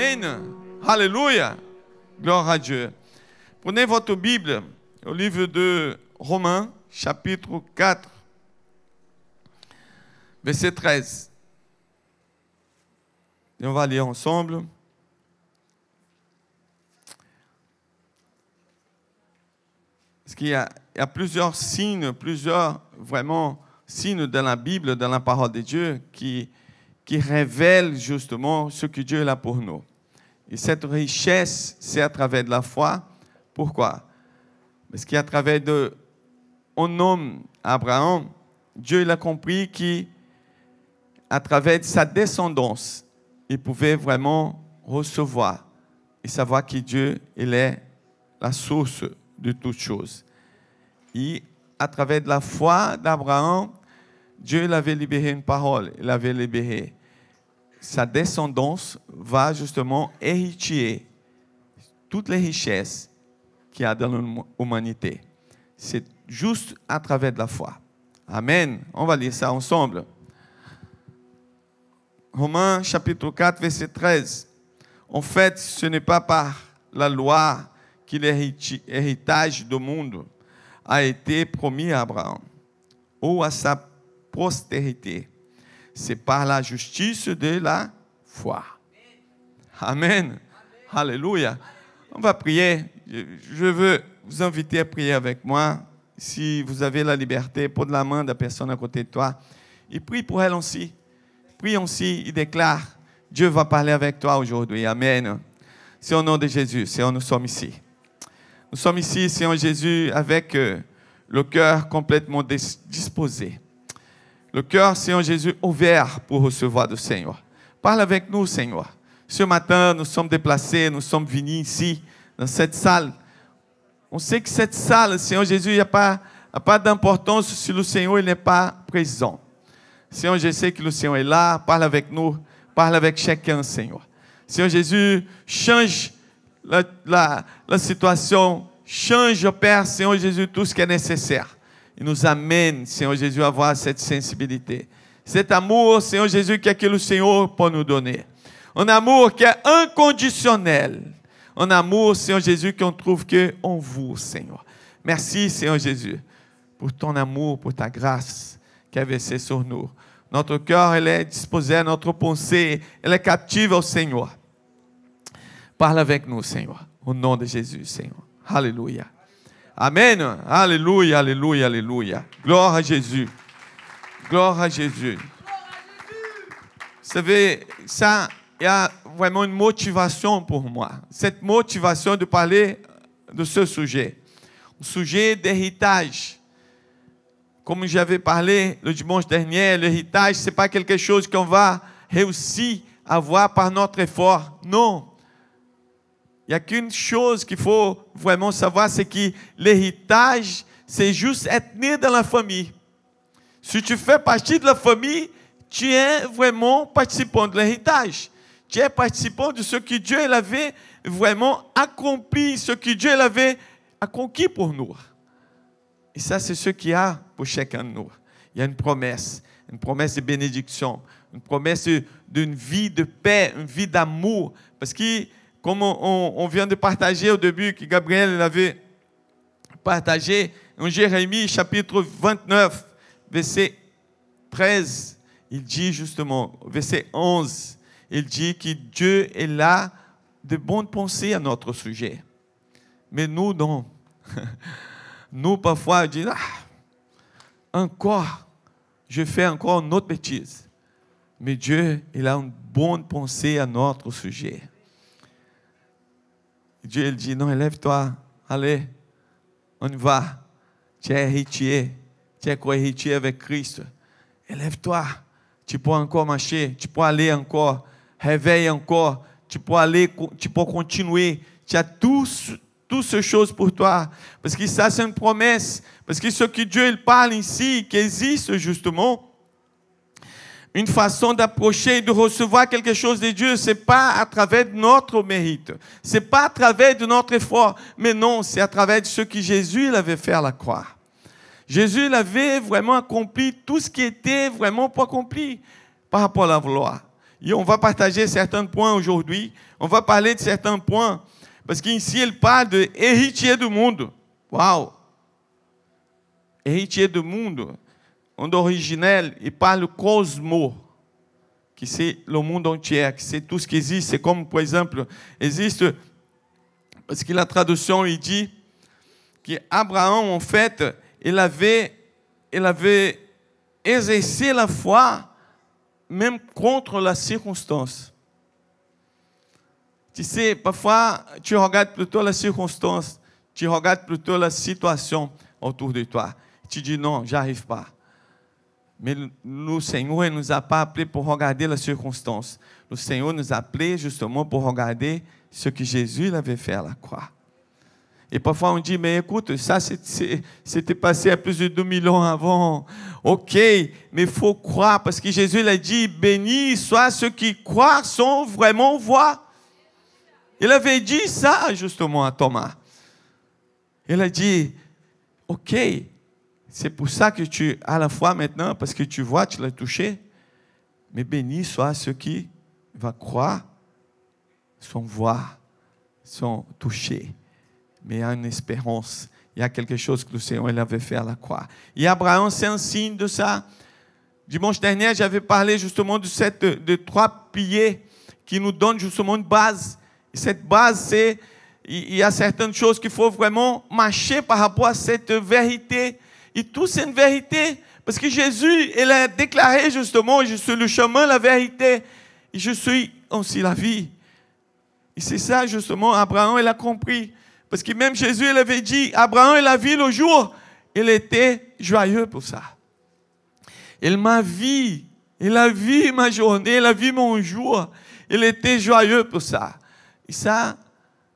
Amen. Alléluia. Gloire à Dieu. Prenez votre Bible au livre de Romains, chapitre 4, verset 13. Et on va lire ensemble. Parce qu'il y, a, plusieurs signes, plusieurs vraiment signes dans la Bible, dans la parole de Dieu, qui révèlent justement ce que Dieu a pour nous. Et cette richesse, c'est à travers de la foi. Pourquoi? Parce qu'à travers de un homme, Abraham, Dieu il a compris qu'à travers de sa descendance, il pouvait vraiment recevoir et savoir que Dieu il est la source de toutes choses. Et à travers de la foi d'Abraham, Dieu l'avait libéré une parole, il avait libéré. Sa descendance va justement hériter toutes les richesses qu'il y a dans l'humanité. C'est juste à travers de la foi. Amen. On va lire ça ensemble. Romains chapitre 4, verset 13. En fait, ce n'est pas par la loi que l'héritage du monde a été promis à Abraham ou à sa postérité. C'est par la justice de la foi. Amen. Alléluia. On va prier. Je veux vous inviter à prier avec moi. Si vous avez la liberté, pour de la main de la personne à côté de toi. Et prie pour elle aussi. Prie aussi. Il déclare Dieu va parler avec toi aujourd'hui. Amen. C'est au nom de Jésus. C'est nous sommes ici. Nous sommes ici, Seigneur Jésus, avec euh, le cœur complètement disposé. Le cœur, Seigneur Jésus, ouvert pour recevoir du Seigneur. Parle avec nous, Seigneur. Ce matin, nous sommes déplacés, nous sommes venus ici, dans cette salle. On sait que cette salle, Seigneur Jésus, il n'y a pas, pas d'importance si le Seigneur n'est pas présent. Seigneur, je sais que le Seigneur est là. Parle avec nous. Parle avec chacun, Seigneur. Seigneur Jésus, change la, situation change, Père, Seigneur Jésus, tout ce qui est nécessaire. Il nous amène, Seigneur Jésus, à avoir cette sensibilité. Cet amour, Seigneur Jésus, que le Seigneur peut nous donner? Un amour qui est inconditionnel. Un amour, Seigneur Jésus, qu'on trouve que en vous, Seigneur. Merci, Seigneur Jésus, pour ton amour, pour ta grâce qui a versé sur nous. Notre cœur, elle est disposé notre pensée, elle est captive au Seigneur. Parle avec nous, Seigneur. Au nom de Jésus, Seigneur. Alléluia. Amen. Alléluia, alléluia, alléluia. Gloire à Jésus. Gloire à Jésus. Vous savez, ça, il y a vraiment une motivation pour moi. Cette motivation de parler de ce sujet. Le sujet d'héritage. Comme j'avais parlé le dimanche dernier, l'héritage, ce n'est pas quelque chose qu'on va réussir à avoir par notre effort. Non. Il n'y a qu'une chose qu'il faut vraiment savoir, c'est que l'héritage, c'est juste être né dans la famille. Si tu fais partie de la famille, tu es vraiment participant de l'héritage. Tu es participant de ce que Dieu avait vraiment accompli, ce que Dieu avait acquis pour nous. Et ça, c'est ce qu'il y a pour chacun de nous. Il y a une promesse, une promesse de bénédiction, une promesse d'une vie de paix, une vie d'amour. Parce que comme on, vient de partager au début, que Gabriel avait partagé, en Jérémie chapitre 29, verset 13, il dit justement, verset 11, il dit que Dieu est là de bonnes pensées à notre sujet. Mais nous, non. Nous, parfois, on dit, ah, encore, je fais encore une autre bêtise. Mais Dieu, il a une bonne pensée à notre sujet. Dieu il dit, non, élève-toi, allez, on y va. Tu es héritier, tu es co-héritier avec Christ. Élève-toi, tu peux encore marcher, tu peux aller encore, réveille encore, tu peux aller, tu peux continuer. Tu as tous, toutes ces choses pour toi. Parce que ça, c'est une promesse. Parce que ce que Dieu il parle ici, qui existe justement, une façon d'approcher et de recevoir quelque chose de Dieu, c'est pas à travers notre mérite, c'est pas à travers notre effort, mais non, c'est à travers ce que Jésus avait fait à la croix. Jésus avait vraiment accompli tout ce qui était vraiment pas accompli par rapport à la loi. Et on va partager certains points aujourd'hui. On va parler de certains points. Parce qu'ici, il parle de héritier du monde. Waouh! Héritier du monde. En originel, il parle cosmo, que c'est le monde entier, que c'est tout ce qui existe. C'est comme, par exemple, existe, parce que la traduction, il dit qu'Abraham, en fait, il avait, il avait exercé la foi même contre la circonstance. Tu sais, parfois, tu regardes plutôt la circonstance, tu regardes plutôt la situation autour de toi. Tu dis non, j'arrive pas. Mais le Seigneur ne nous a pas appelés pour regarder la circonstance. Le Seigneur nous a appelés justement pour regarder ce que Jésus avait fait à la croix. Et parfois on dit, mais écoute, ça c'était passé à plus de 2000 ans avant. Ok, mais il faut croire parce que Jésus l'a dit, béni soit ceux qui croient sont vraiment voix. Il avait dit ça justement à Thomas. Il a dit, ok, c'est pour ça que tu as la foi maintenant, parce que tu vois, tu l'as touché. Mais béni soit ceux qui vont croire, sont voir, sont touchés mais il y a une espérance. Il y a quelque chose que le Seigneur avait fait à la croix. Et Abraham, c'est un signe de ça. Dimanche dernier, j'avais parlé justement de, cette, de trois piliers qui nous donnent justement une base. Et cette base, c'est il y a certaines choses qu'il faut vraiment marcher par rapport à cette vérité. Et tout, c'est une vérité. Parce que Jésus, il a déclaré justement, je suis le chemin, la vérité, et je suis aussi la vie. Et c'est ça, justement, Abraham, il a compris. Parce que même Jésus, il avait dit, Abraham, il a vu le jour, il était joyeux pour ça. Il m'a vu, il a vu ma journée, il a vu mon jour, il était joyeux pour ça. Et ça,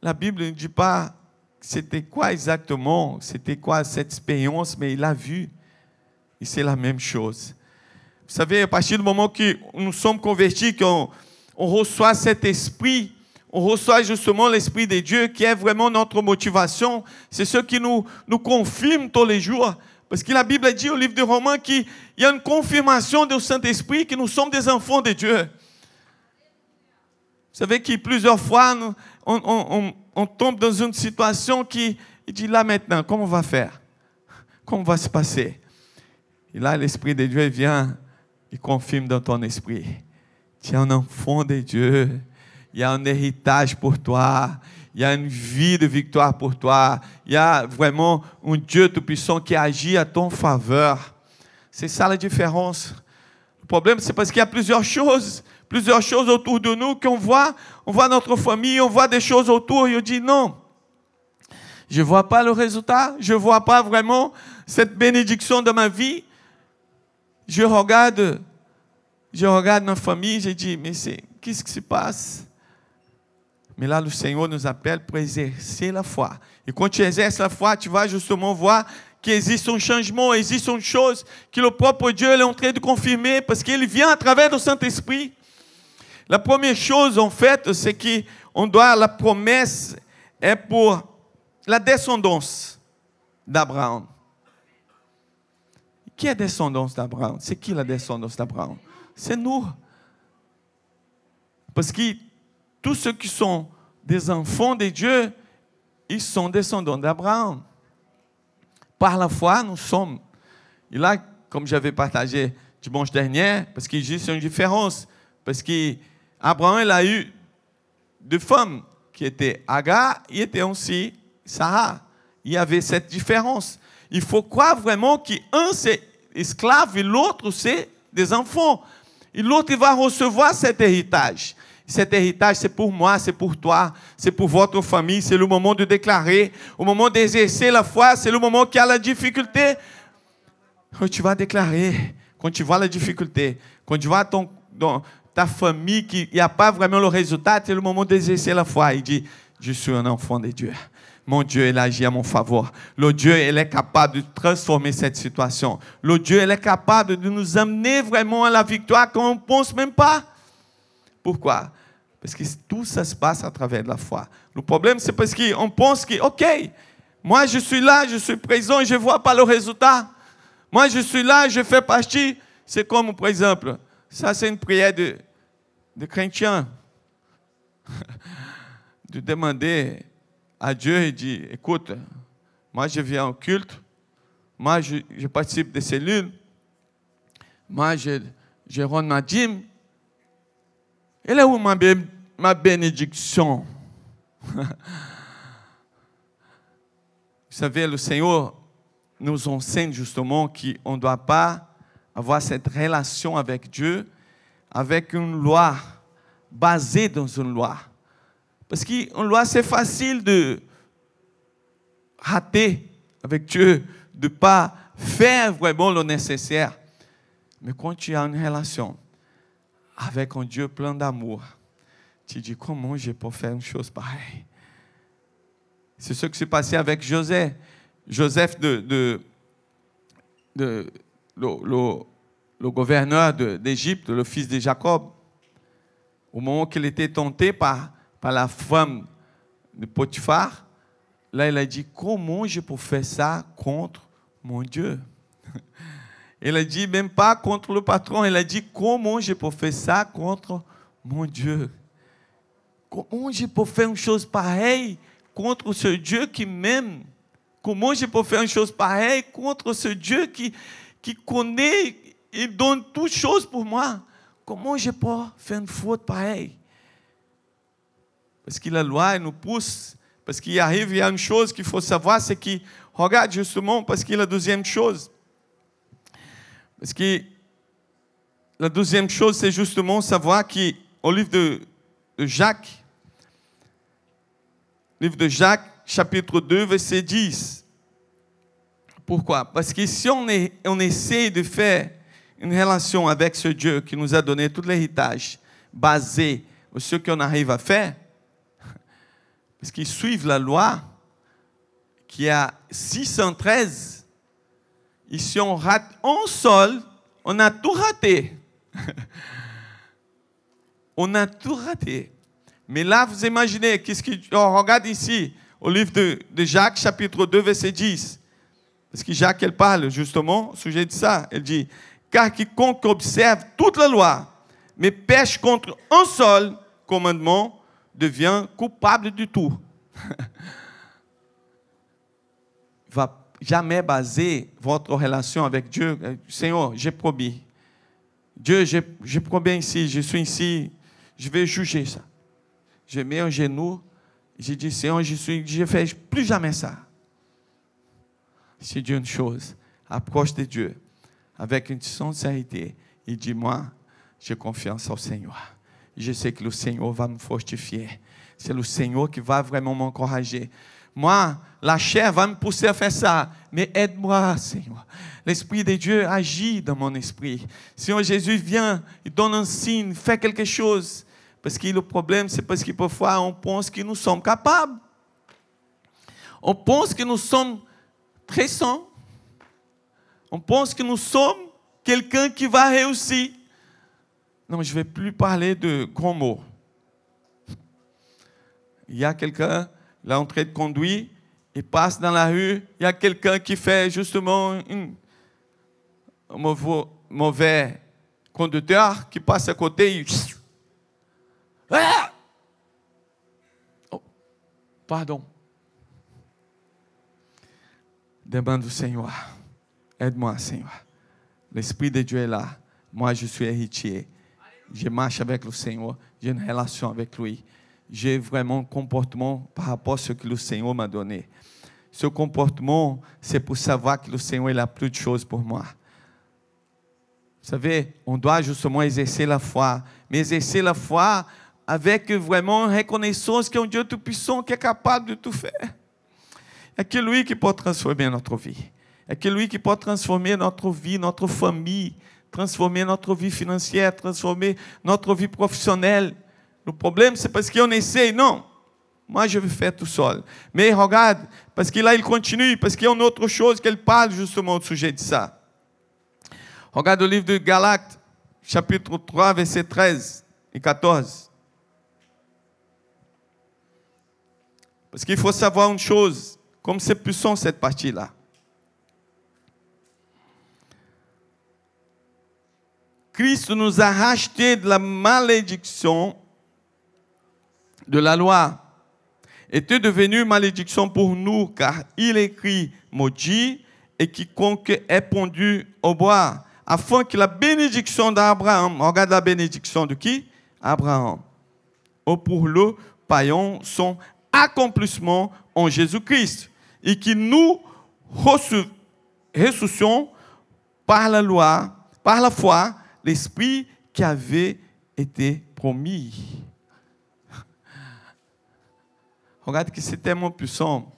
la Bible ne dit pas c'était quoi exactement, c'était quoi cette expérience, mais il a vu. Et c'est la même chose. Vous savez, à partir du moment que nous sommes convertis, qu'on on reçoit cet esprit, on reçoit justement l'Esprit de Dieu qui est vraiment notre motivation. C'est ce qui nous, nous confirme tous les jours. Parce que la Bible dit au livre de Romains qu'il y a une confirmation du Saint-Esprit que nous sommes des enfants de Dieu. Vous savez que plusieurs fois, on, tombe dans une situation qui dit là maintenant, comment on va faire? Comment va se passer? Et là, l'Esprit de Dieu vient, il confirme dans ton esprit. Tu es un enfant de Dieu il y a un héritage pour toi, il y a une vie de victoire pour toi, il y a vraiment un Dieu tout-puissant qui agit à ton faveur. C'est ça la différence. Le problème, c'est parce qu'il y a plusieurs choses, plusieurs choses autour de nous qu'on voit. On voit notre famille, on voit des choses autour et on dit non. Je ne vois pas le résultat, je ne vois pas vraiment cette bénédiction dans ma vie. Je regarde, je regarde ma famille, je dis, mais qu'est-ce qui se passe? Mais là, le Seigneur nous appelle pour exercer la foi. Et quand tu exerces la foi, tu vas justement voir qu'il existe un changement, existe une chose que le propre Dieu est en train de confirmer parce qu'il vient à travers le Saint-Esprit. La première chose, en fait, c'est qu'on doit, la promesse est pour la descendance d'Abraham. Qui est descendance d'Abraham? C'est qui la descendance d'Abraham? C'est nous. Parce que tous ceux qui sont des enfants de Dieu, ils sont descendants d'Abraham. Par la foi, nous sommes. Et là, comme j'avais partagé dimanche dernier, parce qu'il existe une différence. Parce qu'Abraham, il a eu deux femmes qui étaient Agar et était aussi Sarah. Il y avait cette différence. Il faut croire vraiment qu'un c'est esclave et l'autre c'est des enfants. Et l'autre va recevoir cet héritage. Cet héritage, c'est pour moi, c'est pour toi, c'est pour votre famille. C'est le moment de déclarer, au moment d'exercer la foi, c'est le moment qu'il y a la difficulté. Quand tu vas déclarer, quand tu vois la difficulté, quand tu vois ton, ta famille qui n'y a pas vraiment le résultat, c'est le moment d'exercer la foi. Il dit, je suis un enfant de Dieu. Mon Dieu, il agit à mon faveur. Le Dieu, il est capable de transformer cette situation. Le Dieu, il est capable de nous amener vraiment à la victoire quand on ne pense même pas. Pourquoi? Parce que tout ça se passe à travers la foi. Le problème, c'est parce qu'on pense que, OK, moi je suis là, je suis présent je ne vois pas le résultat. Moi je suis là, je fais partie. C'est comme, par exemple, ça c'est une prière de, de chrétiens de demander à Dieu et dire, écoute, moi je viens au culte, moi je, je participe des cellules, moi je, je rends ma dîme. Et là où ma, bé- ma bénédiction? Vous savez, le Seigneur nous enseigne justement qu'on ne doit pas avoir cette relation avec Dieu avec une loi, basée dans une loi. Parce qu'une loi, c'est facile de rater avec Dieu, de ne pas faire vraiment le nécessaire. Mais quand tu as une relation avec un Dieu plein d'amour, tu dis comment je peux faire une chose pareille? C'est ce qui s'est passé avec Joseph. Joseph, de, de, de- le, gouverneur d'Égypte, le fils de Jacob, au moment qu'il était tenté par, par la femme de Potiphar, là il a dit, comment je peux faire ça contre mon Dieu? Il a dit, même pas contre le patron, il a dit, comment je peux faire ça contre mon Dieu? Comment je peux faire une chose pareille contre ce Dieu qui m'aime? Comment je peux faire une chose pareille contre ce Dieu qui, qui connaît et donne toutes choses pour moi Comment je peux faire une faute pareille? Parce que la loi nous pousse. Parce qu'il arrive, il y a une chose qu'il faut savoir, c'est que, regarde justement, parce que la deuxième chose, parce que la deuxième chose, c'est justement savoir qu'au livre de, de Jacques, livre de Jacques, chapitre 2, verset 10. Pourquoi? Parce que si on, est, essaie de faire une relation avec ce Dieu qui nous a donné tout l'héritage basé sur ce qu'on arrive à faire, parce qu'ils suivent la loi qui a 613, et si on rate un seul, on a tout raté. on a tout raté. Mais là, vous imaginez, qu'est-ce que, on regarde ici, au livre de, de Jacques, chapitre 2, verset 10. Parce que Jacques, elle parle justement au sujet de ça. Elle dit, car quiconque observe toute la loi, mais pêche contre un seul commandement, devient coupable du tout. Va jamais baser votre relation avec Dieu. Seigneur, j'ai promis. Dieu, j'ai j'ai promis ici, je suis ici, je vais juger ça. Je mets un genou, j'ai dit, Seigneur, je suis, je fais plus jamais ça. C'est une chose, approche de Dieu avec une sincérité et dis-moi, j'ai confiance au Seigneur. Je sais que le Seigneur va me fortifier. C'est le Seigneur qui va vraiment m'encourager. Moi, la chair va me pousser à faire ça, mais aide-moi, Seigneur. L'Esprit de Dieu agit dans mon esprit. Seigneur Jésus vient, il donne un signe, fait quelque chose. Parce que le problème, c'est parce que parfois on pense que nous sommes capables. On pense que nous sommes très saints. On pense que nous sommes quelqu'un qui va réussir. Non, je ne vais plus parler de grands mots. Il y a quelqu'un, là, en train de conduire, il passe dans la rue, il y a quelqu'un qui fait justement un mauvais, conducteur qui passe à côté. il- Ah! Oh, pardon. Demande au Seigneur. Aide-moi, Seigneur. L'Esprit de Dieu est là. Moi, je suis héritier. Je marche avec le Seigneur. J'ai une relation avec lui. J'ai vraiment un comportement par rapport à ce que le Seigneur m'a donné. Ce comportement, c'est pour savoir que le Seigneur il a plus de choses pour moi. Vous savez, on doit justement exercer la foi, mais exercer la foi avec vraiment une reconnaissance qu'il y a un Dieu tout-puissant qui est capable de tout faire. É que lui qui peut transformer notre vie. É que lui qui peut transformer notre vie, notre famille, transformer notre vie financière, transformer notre vie professionnelle. Le problème, c'est parce qu'on essaie, non. Moi, je vais faire tout seul. Mais regarde, parce que là, il continue, parce qu'il y a une autre chose qu'elle parle justement au sujet de ça. Regarde o livre de Galates, chapitre 3, verset 13 e 14. Parce qu'il faut savoir une chose, comme c'est puissant cette partie-là. Christ nous a rachetés de la malédiction de la loi. Était devenu malédiction pour nous, car il écrit maudit et quiconque est pondu au bois, afin que la bénédiction d'Abraham, regarde la bénédiction de qui? Abraham. Ou pour le païen, son accomplissement en Jésus-Christ. Et que nous ressuscions par la loi, par la foi, l'esprit qui avait été promis. Regarde que c'est tellement puissant.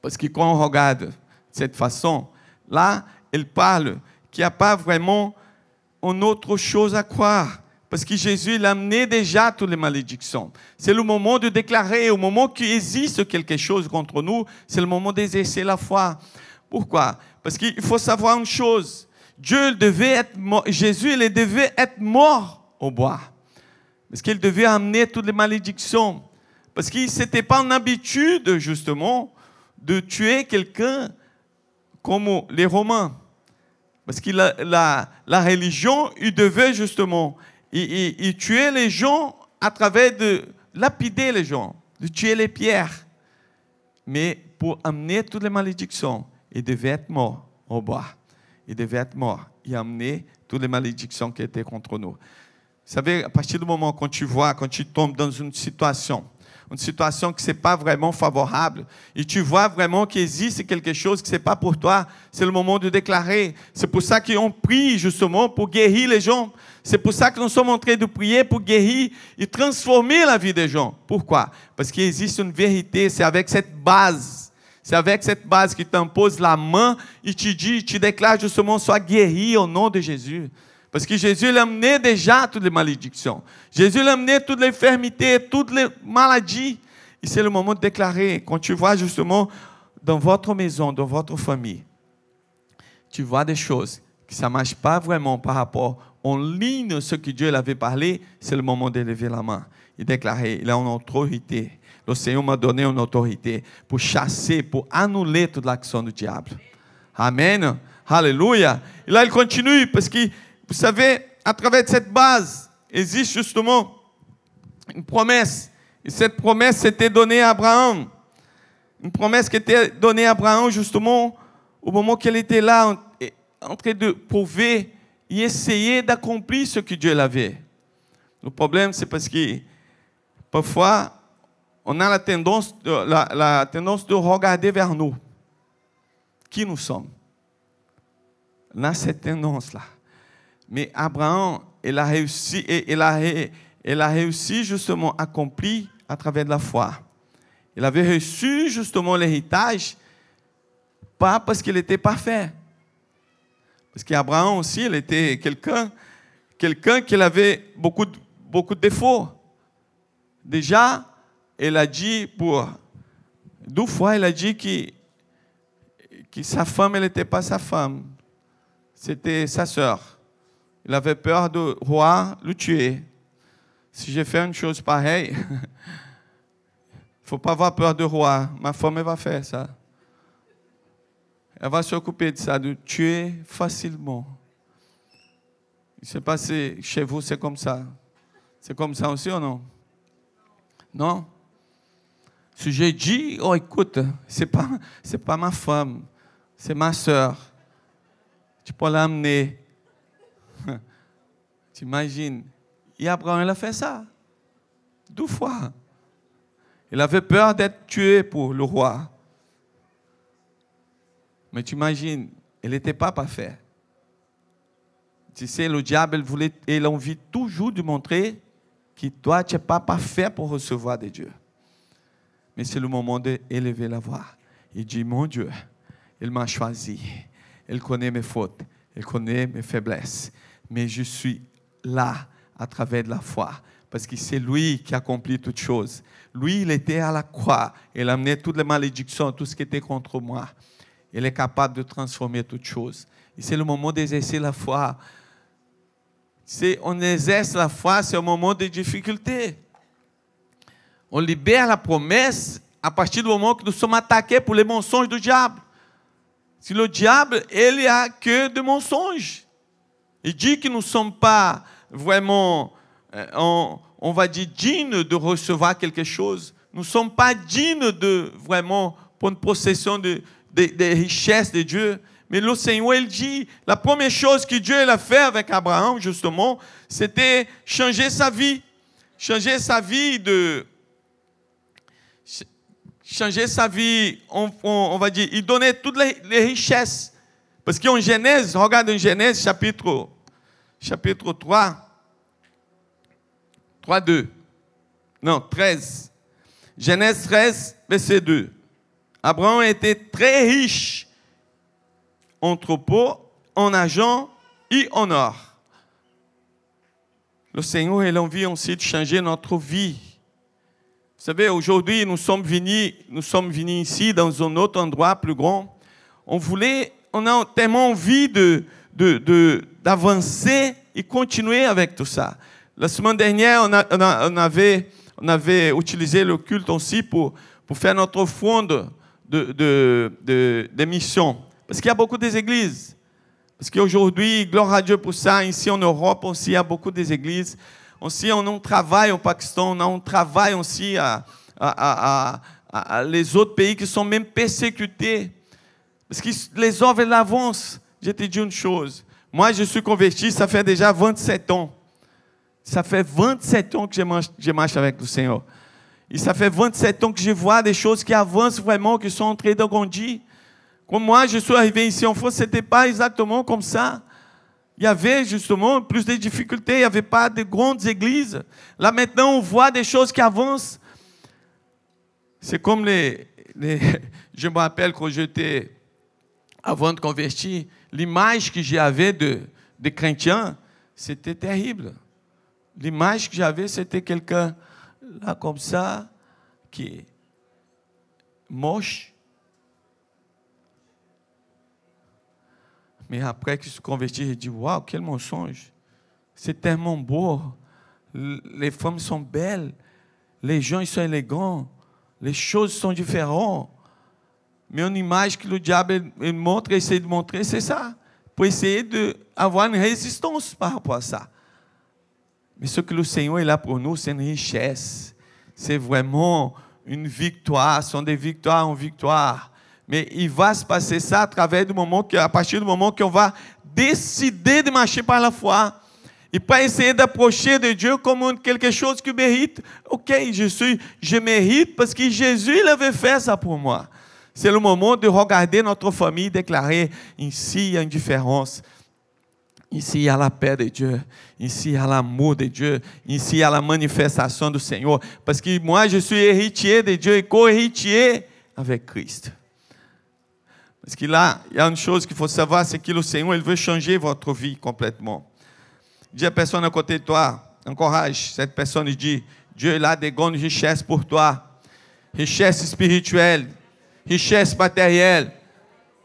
Parce que quand on regarde de cette façon, là, il parle qu'il n'y a pas vraiment une autre chose à croire. Parce que Jésus, il a amené déjà toutes les malédictions. C'est le moment de déclarer, au moment qu'il existe quelque chose contre nous, c'est le moment d'exercer la foi. Pourquoi? Parce qu'il faut savoir une chose. Dieu devait être Jésus, il devait être mort au bois. Parce qu'il devait amener toutes les malédictions. Parce ce n'était pas une habitude, justement, de tuer quelqu'un comme les Romains. Parce que la, la religion, il devait justement il, tuer les gens à travers de lapider les gens, de tuer les pierres. Mais pour amener toutes les malédictions, il devait être mort au bois. Il devait être mort. Il amener toutes les malédictions qui étaient contre nous. Vous savez, à partir du moment quand tu vois, quand tu tombes dans une situation, une situation qui n'est pas vraiment favorable, et tu vois vraiment qu'il existe quelque chose qui n'est pas pour toi, c'est le moment de déclarer. C'est pour ça qu'on prie justement pour guérir les gens. C'est pour ça que nous sommes en train de prier pour guérir et transformer la vie des gens. Pourquoi? Parce qu'il existe une vérité, c'est avec cette base. C'est avec cette base qui t'impose la main et te dit, tu déclares justement, sois guéri au nom de Jésus. Parce que Jésus l'a amené déjà toutes les malédictions. Jésus l'a amené toutes les infirmités, toutes les maladies. Et c'est le moment de déclarer. Quand tu vois justement dans votre maison, dans votre famille, tu vois des choses qui ne marchent pas vraiment par rapport en ligne ce que Dieu avait parlé, c'est le moment d'élever la main et déclarer, il a une autorité. Le Seigneur m'a donné une autorité pour chasser, pour annuler toute l'action du diable. Amen. Alléluia. Et là, il continue parce que vous savez, à travers cette base, existe justement une promesse. Et cette promesse était donnée à Abraham. Une promesse qui était donnée à Abraham justement au moment qu'il était là en, train de prouver et essayer d'accomplir ce que Dieu l'avait. Le problème, c'est parce que parfois, on a la tendance, de, la, la tendance de regarder vers nous. Qui nous sommes On a cette tendance-là. Mais Abraham, il a réussi, a, il a réussi justement à accomplir à travers la foi. Il avait reçu justement l'héritage, pas parce qu'il était parfait. Parce qu'Abraham aussi, il était quelqu'un quelqu'un qui avait beaucoup beaucoup de défauts. Déjà, il a dit pour deux fois, il a dit que, que sa femme, elle n'était pas sa femme, c'était sa sœur. Il avait peur du roi le tuer. Si j'ai fait une chose pareille, il ne faut pas avoir peur du roi. Ma femme va faire ça. Elle va s'occuper de ça, de tuer facilement. Je ne sais pas si chez vous c'est comme ça. C'est comme ça aussi ou non? Non? Si j'ai dit, oh écoute, ce n'est pas, pas ma femme, c'est ma soeur. Tu peux l'amener tu imagines Et Abraham, il a fait ça. Deux fois. Il avait peur d'être tué pour le roi. Mais tu imagines, il n'était pas parfait. Tu sais, le diable, il, voulait, il a envie toujours de montrer que toi, tu n'es pas parfait pour recevoir de Dieu. Mais c'est le moment d'élever la voix. Il dit, mon Dieu, il m'a choisi. Il connaît mes fautes. Il connaît mes faiblesses mais je suis là à travers la foi. Parce que c'est lui qui accomplit toutes choses. Lui, il était à la croix. Il amenait toutes les malédictions, tout ce qui était contre moi. Il est capable de transformer toutes choses. Et c'est le moment d'exercer la foi. C'est, on exerce la foi, c'est un moment de difficulté. On libère la promesse à partir du moment que nous sommes attaqués pour les mensonges du diable. Si le diable, il a que de mensonges. Il dit que nous ne sommes pas vraiment, euh, on, on va dire, dignes de recevoir quelque chose. Nous ne sommes pas dignes de vraiment une possession de, des de richesses de Dieu. Mais le Seigneur, il dit, la première chose que Dieu a fait avec Abraham, justement, c'était changer sa vie. Changer sa vie de... Changer sa vie, on, on, on va dire, il donnait toutes les, les richesses. Parce qu'en Genèse, regarde en Genèse chapitre, chapitre 3, 3, 2. Non, 13. Genèse 13, verset 2. Abraham était très riche en troupeaux, en argent et en or. Le Seigneur a envie aussi de changer notre vie. Vous savez, aujourd'hui, nous sommes venus, nous sommes venus ici dans un autre endroit plus grand. On voulait, on a tellement envie de, de, de, d'avancer et continuer avec tout ça. La semaine dernière, on, avait, utilisé le culte aussi pour, faire notre fond de, de, mission. Parce qu'il y a beaucoup des églises. Parce qu'aujourd'hui, gloire à Dieu pour ça, ici en Europe aussi, il y a beaucoup des églises. Aussi, on, travaille au Pakistan, on travaille aussi à, à, les autres pays qui sont même persécutés. Parce que les œuvres l'avancent. Je te dis une chose. Moi, je suis converti, ça fait déjà 27 ans. Ça fait 27 ans que je marche, avec le Seigneur. Et ça fait 27 ans que je vois des choses qui avancent vraiment, qui sont en train de grandir. Comme moi, je suis arrivé ici en France, ce n'était pas exactement comme ça. Il y avait justement plus de difficultés, il n'y avait pas de grandes églises. Là maintenant, on voit des choses qui avancent. C'est comme les, Je me rappelle quand j'étais, avant de convertir, l'image que j'avais de, de chrétien, c'était terrible. L'image que j'avais, c'était quelqu'un là comme ça, qui est moche, Mais après que je suis converti, j'ai dit Waouh, quel mensonge! C'est tellement beau. Les femmes sont belles. Les gens sont élégants. Les choses sont différentes. Mais une image que le diable montre, essaie de montrer, c'est ça. Pour essayer d'avoir une résistance par rapport à ça. Mais ce que le Seigneur est là pour nous, c'est une richesse. C'est vraiment une victoire. Ce sont des victoires en victoire. Mais il va se passer ça à travers du moment que, à partir du moment qu'on va décider de marcher par la foi. Et pas essayer d'approcher de Dieu comme quelque chose qui mérite. Ok, je suis, je mérite parce que Jésus il avait fait ça pour moi. C'est le moment de regarder notre famille déclarer ici il y a une différence. Ici, il y a la paix de Dieu. Ici, il y a l'amour de Dieu. Ici, il y a la manifestation du Seigneur. Parce que moi, je suis héritier de Dieu et co-héritier avec Christ. Parce que là, il y a une chose qu'il faut savoir, c'est que le Seigneur, il veut changer votre vie complètement. Dis à la à côté de toi, encourage cette personne et Dieu a des grandes richesses pour toi. Richesse spirituelle, richesse matérielle.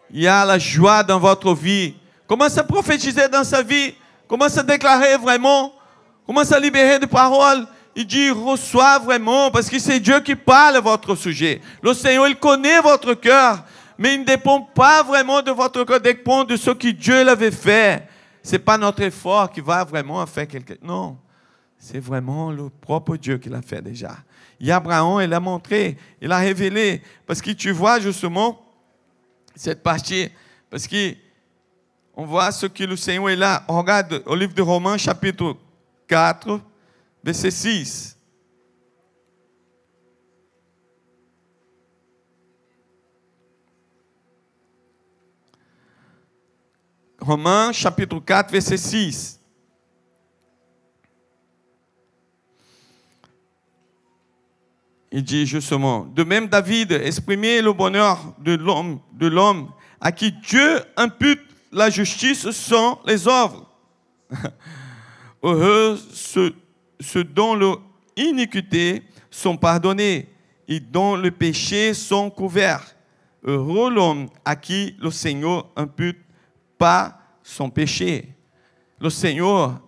Il y a la joie dans votre vie. Commence à prophétiser dans sa vie? Commence à déclarer vraiment? Commence à libérer des paroles? Il dit, reçois vraiment, parce que c'est Dieu qui parle à votre sujet. Le Seigneur, il connaît votre cœur mais il ne dépend pas vraiment de votre corps, dépend de ce que Dieu l'avait fait. Ce n'est pas notre effort qui va vraiment faire quelque chose. Non, c'est vraiment le propre Dieu qui l'a fait déjà. Et Abraham, il a montré, il a révélé, parce que tu vois justement cette partie, parce que on voit ce que le Seigneur est là. regarde au livre de Romains, chapitre 4, verset 6. Romains chapitre 4, verset 6. Il dit justement, de même David exprimait le bonheur de l'homme à qui Dieu impute la justice sans les œuvres. Heureux ceux, dont l'iniquité sont pardonnées et dont le péché sont couverts. Heureux l'homme à qui le Seigneur impute pas son péché. Le Seigneur,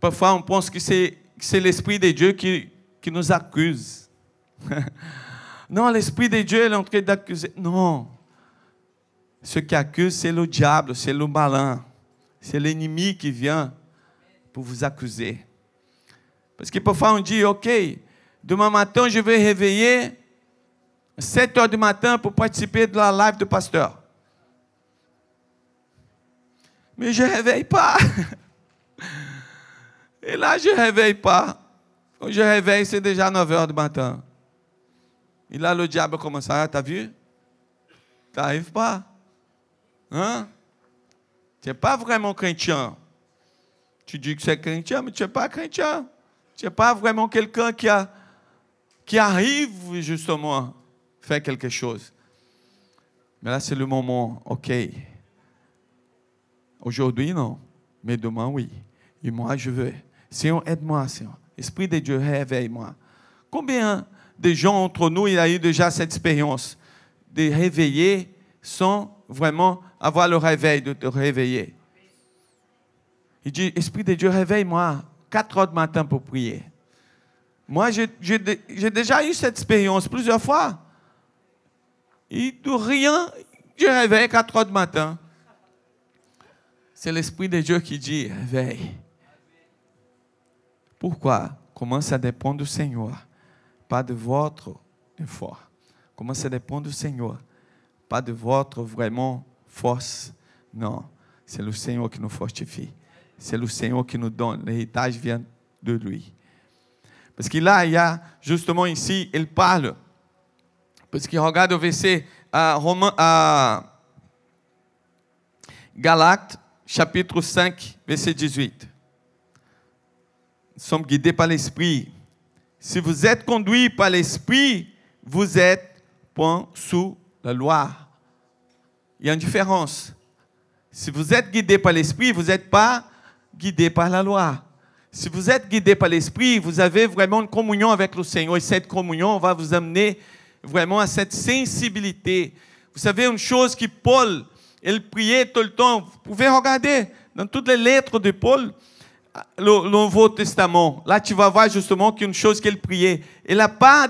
parfois on pense que c'est, l'Esprit de Dieu qui, qui nous accuse. non, l'Esprit de Dieu est en train d'accuser. Non. Ce qui accuse, c'est le diable, c'est le malin. C'est l'ennemi qui vient pour vous accuser. Parce que parfois on dit, OK, demain matin, je vais réveiller 7 heures du matin pour participer de la live de pasteur. Mais je ne réveille pas. Et là, je ne réveille pas. Quand je réveille, c'est déjà 9 heures du matin. Et là, le diable commence à, t'as vu? Tu n'arrives pas. Hein? Tu n'es pas vraiment chrétien. Tu dis que c'est chrétien, mais tu n'es pas chrétien. Tu n'es pas vraiment quelqu'un qui, arrive justement faire quelque chose. Mais là, c'est le moment, ok. Aujourd'hui, non. Mais demain, oui. Et moi, je veux. Seigneur, aide-moi, Seigneur. Esprit de Dieu, réveille-moi. Combien de gens entre nous, il a eu déjà cette expérience de réveiller sans vraiment avoir le réveil, de te réveiller. Il dit, Esprit de Dieu, réveille-moi 4 heures du matin pour prier. Moi, j'ai déjà eu cette expérience plusieurs fois. Et de rien, je réveille 4 heures du matin. C'est l'Esprit de Dieu qui dit, réveille. Pourquoi? Comment ça dépend du Seigneur, pas de votre effort. Comment ça dépend du Seigneur, pas de votre vraiment force. Non, c'est le Seigneur qui nous fortifie. C'est le Seigneur qui nous donne. L'héritage vient de lui. Parce que là, il y a justement ici, il parle. Parce qu'il regarde au verset à, Romain, à Galates, chapitre 5, verset 18 sommes guidés par l'Esprit. Si vous êtes conduits par l'Esprit, vous êtes point sous la loi. Il y a une différence. Si vous êtes guidé par l'Esprit, vous n'êtes pas guidé par la loi. Si vous êtes guidé par l'Esprit, vous avez vraiment une communion avec le Seigneur. Et cette communion va vous amener vraiment à cette sensibilité. Vous savez, une chose que Paul, il priait tout le temps. Vous pouvez regarder dans toutes les lettres de Paul, le, Nouveau Testament, là tu vas voir justement qu'une chose qu'elle priait, elle n'a pas,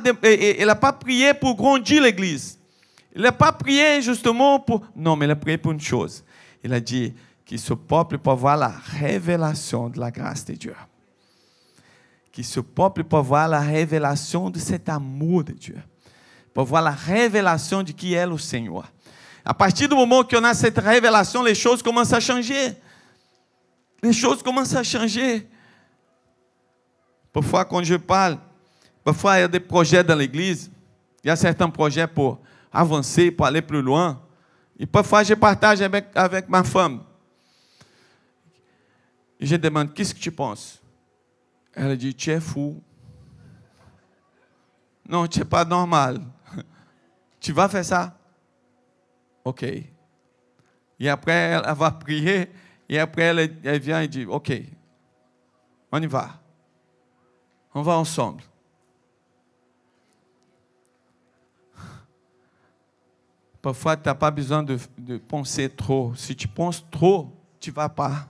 pas prié pour grandir l'Église. Elle n'a pas prié justement pour... Non, mais elle a prié pour une chose. Il a dit que ce peuple peut voir la révélation de la grâce de Dieu. Que ce peuple peut voir la révélation de cet amour de Dieu. Pour voir la révélation de qui est le Seigneur. À partir du moment qu'on a cette révélation, les choses commencent à changer les choses commencent à changer. Parfois, quand je parle, parfois il y a des projets dans l'église, il y a certains projets pour avancer, pour aller plus loin. Et parfois, je partage avec, avec ma femme. Et je demande, qu'est-ce que tu penses? Elle dit, tu es fou. Non, tu n'es pas normal. tu vas faire ça? Ok. Et après, elle va prier. Et après, elle, elle vient et dit, OK, on y va. On va ensemble. Parfois, tu n'as pas besoin de, de, penser trop. Si tu penses trop, tu ne vas pas.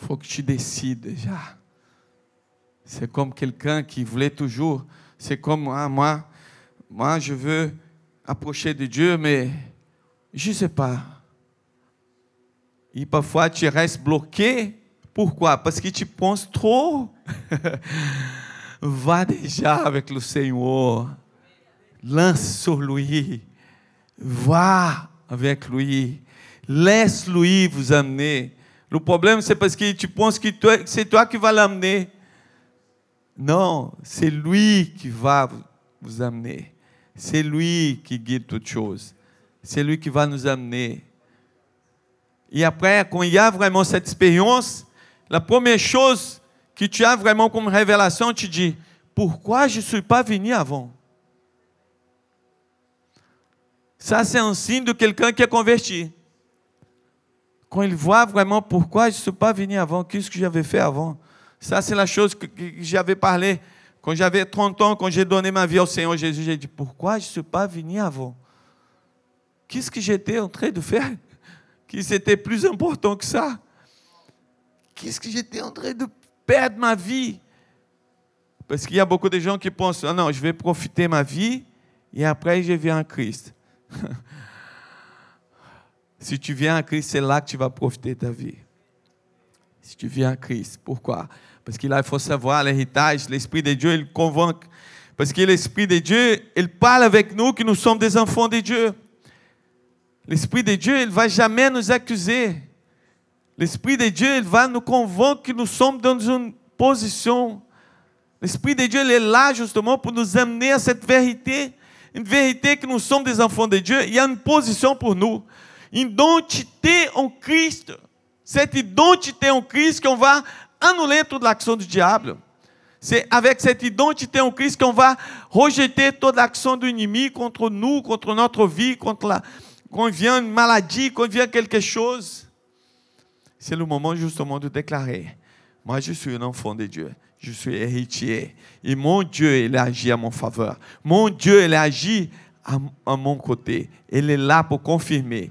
Il faut que tu décides déjà. C'est comme quelqu'un qui voulait toujours. C'est comme moi, moi, moi, je veux approcher de Dieu, mais je ne sais pas. E parfois tu restes bloqué. Pourquoi? Parce que tu penses trop. Va déjà avec le Seigneur. Lance sur lui. Va avec lui. Laisse-lui vous amener. Le problème, c'est parce que tu penses que c'est toi qui vas l'amener. Non, c'est lui qui va vous amener. C'est lui qui guide toutes choses. C'est lui qui va nous amener. Et après, quand il y a vraiment cette expérience, la première chose que tu as vraiment comme révélation, tu dis, pourquoi je ne suis pas venu avant? Ça, c'est un signe de quelqu'un qui est converti. Quand il voit vraiment pourquoi je ne suis pas venu avant, qu'est-ce que j'avais fait avant? Ça, c'est la chose que, j'avais parlé quand j'avais 30 ans, quand j'ai donné ma vie au Seigneur Jésus. J'ai dit, pourquoi je ne suis pas venu avant? Qu'est-ce que j'étais en train de faire? Que c'était plus important que ça? Qu'est-ce que j'étais en train de perdre ma vie? Parce qu'il y a beaucoup de gens qui pensent, ah non, je vais profiter ma vie et après je viens en Christ. Si tu viens à Christ, c'est là que tu vas profiter de ta vie. Si tu viens à Christ, pourquoi? Parce que là, il faut savoir l'héritage, l'Esprit de Dieu, il convainc. Parce que l'Esprit de Dieu, il parle avec nous que nous sommes des enfants de Dieu. L'Esprit de Dieu, il ne va jamais nous accuser. L'Esprit de Dieu, il va nous convaincre que nous sommes dans une position. L'Esprit de Dieu, il est là justement pour nous amener à cette vérité. Vérité que nous sommes des enfants de Dieu. Il y a une position pour nous. Une identité en Christ. Cette identité en Christ qu'on va annuler toute l'action du diable. C'est avec cette identité en Christ qu'on va rejeter toute l'action de l'ennemi contre nous, contre notre vie, contre la, quand vient une maladie, quand vient quelque chose. C'est le moment justement de déclarer, moi je suis un enfant de Dieu, je suis héritier. Et mon Dieu, il agit à mon faveur. Mon Dieu, il agit à, à mon côté. Il est là pour confirmer.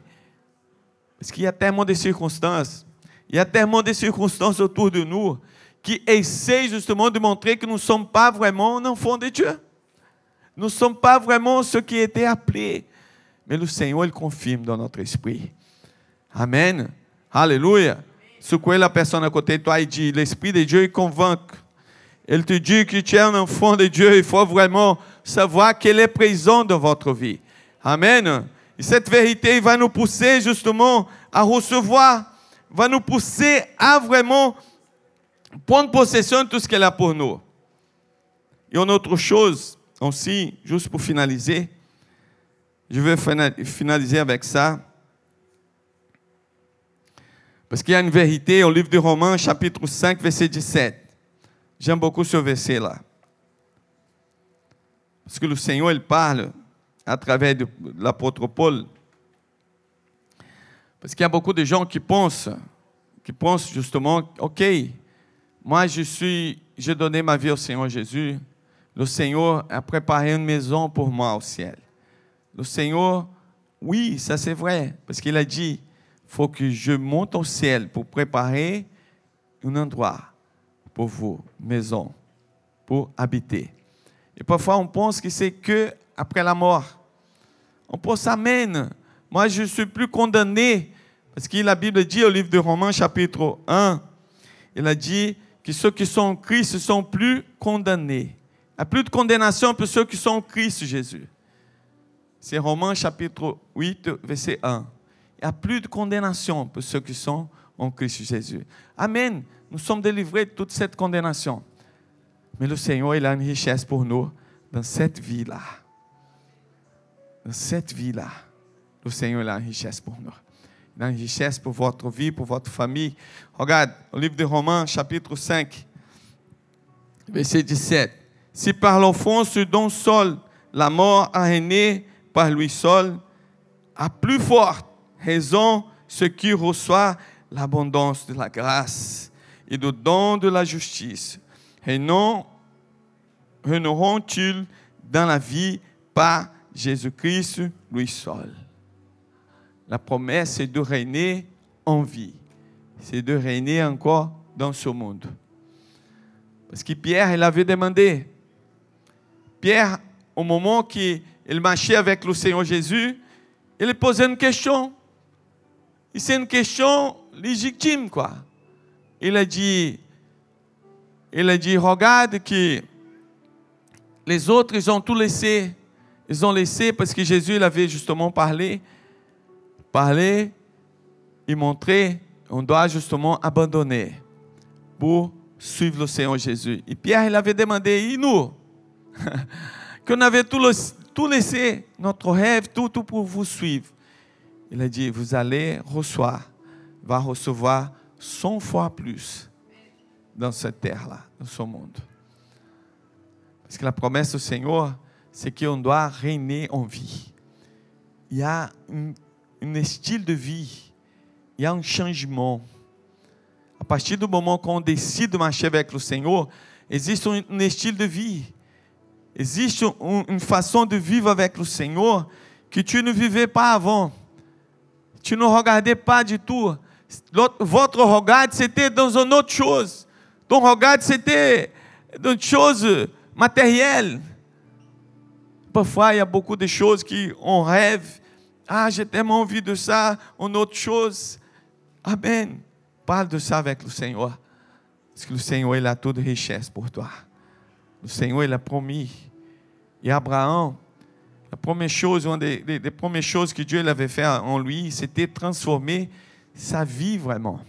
Parce qu'il y a tellement de circonstances, il y a tellement de circonstances autour de nous qui essaie justement de montrer que nous ne sommes pas vraiment un enfant de Dieu. Nous ne sommes pas vraiment ceux qui étaient appelés. Mais le Seigneur, il confirme dans notre esprit. Amen. Alléluia. Secouez la personne à côté de toi et dit, l'Esprit de Dieu, il convainc. Il te dit que tu es un enfant de Dieu. Il faut vraiment savoir qu'il est présent dans votre vie. Amen. Et cette vérité va nous pousser justement à recevoir, va nous pousser à vraiment prendre possession de tout ce qu'elle a pour nous. Et une autre chose aussi, juste pour finaliser, je vais finaliser avec ça. Parce qu'il y a une vérité au livre de Romains, chapitre 5, verset 17. J'aime beaucoup ce verset-là. Parce que le Seigneur, il parle à travers l'apôtre Paul. Parce qu'il y a beaucoup de gens qui pensent, qui pensent justement, OK, moi, je suis, j'ai donné ma vie au Seigneur Jésus. Le Seigneur a préparé une maison pour moi au ciel. Le Seigneur, oui, ça c'est vrai, parce qu'il a dit, faut que je monte au ciel pour préparer un endroit pour vous, maison, pour habiter. Et parfois, on pense que c'est que après la mort. On pense, Amen. Moi, je ne suis plus condamné. Parce que la Bible dit au livre de Romains, chapitre 1, il a dit que ceux qui sont en Christ ne sont plus condamnés. Il n'y a plus de condamnation pour ceux qui sont en Christ Jésus. C'est Romains chapitre 8, verset 1. Il n'y a plus de condamnation pour ceux qui sont en Christ Jésus. Amen. Nous sommes délivrés de toute cette condamnation. Mais le Seigneur, il a une richesse pour nous dans cette vie-là. Dans cette vie-là, le Seigneur il a une richesse pour nous dans une richesse pour votre vie, pour votre famille. Regarde, au livre de Romains, chapitre 5, verset 17. Si par l'offense d'un sol, la mort a régné par lui seul, à plus forte raison, ce qui reçoit l'abondance de la grâce et le don de la justice, renoueront-ils dans la vie par Jésus-Christ lui seul? La promesse, c'est de régner en vie. C'est de régner encore dans ce monde. Parce que Pierre, il avait demandé. Pierre, au moment qu'il marchait avec le Seigneur Jésus, il posait une question. Et c'est une question légitime, quoi. Il a dit, il a dit, regarde que les autres, ils ont tout laissé. Ils ont laissé parce que Jésus, il avait justement parlé parler et montrer, on doit justement abandonner pour suivre le Seigneur Jésus. Et Pierre, il avait demandé, et nous Qu'on avait tout, tout laissé, notre rêve, tout, tout pour vous suivre. Il a dit, vous allez recevoir, va recevoir 100 fois plus dans cette terre-là, dans ce monde. Parce que la promesse du Seigneur, c'est qu'on doit régner en vie. Il y a une um style de vie, il y a un changement. A partir do moment qu'on décide marcher avec le Seigneur, existe um, estilo de vie. Existe um, une façon de vivre avec le Seigneur que tu ne vivais pas avant. Tu ne regardais pas du tout. Votre regard, c'était dans une autre chose. Ton regard, c'était dans une chose matérielle. Parfois, il y a beaucoup de choses qu'on rêve Ah, j'ai tellement envie de ça, une autre chose. Amen. Parle de ça avec le Seigneur. Parce que le Seigneur, il a toute richesse pour toi. Le Seigneur, il a promis. Et Abraham, la première chose, une des, des premières choses que Dieu avait fait en lui, c'était transformer sa vie vraiment.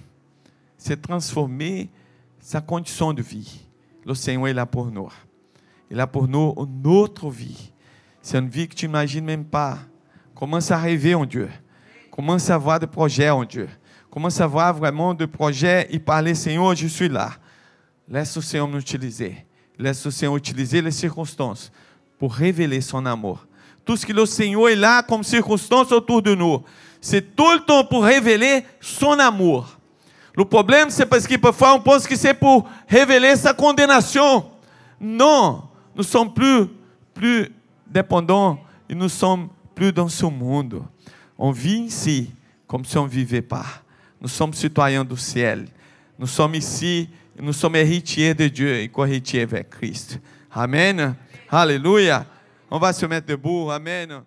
C'est transformer sa condition de vie. Le Seigneur est là pour nous. Il là pour nous une autre vie. C'est une vie que tu n'imagines même pas. Commence à rêver en Dieu? Commence à avoir des projets en Dieu? Commence à avoir vraiment des projets et parler, Seigneur, je suis là. Laisse le Seigneur nous utiliser. Laisse le Seigneur utiliser les circonstances pour révéler son amour. Tout ce que le Seigneur est là comme circonstance autour de nous, c'est tout le temps pour révéler son amour. Le problème, c'est parce que parfois on pense que c'est pour révéler sa condamnation. Non, nous sommes plus, plus dépendants et nous sommes plus dans ce monde. On vit ici comme si on ne vivait pas. Nous sommes citoyens du ciel. Nous sommes ici, nous sommes héritiers de Dieu et co-héritiers avec Christ. Amen. Alléluia. On va se mettre debout. Amen.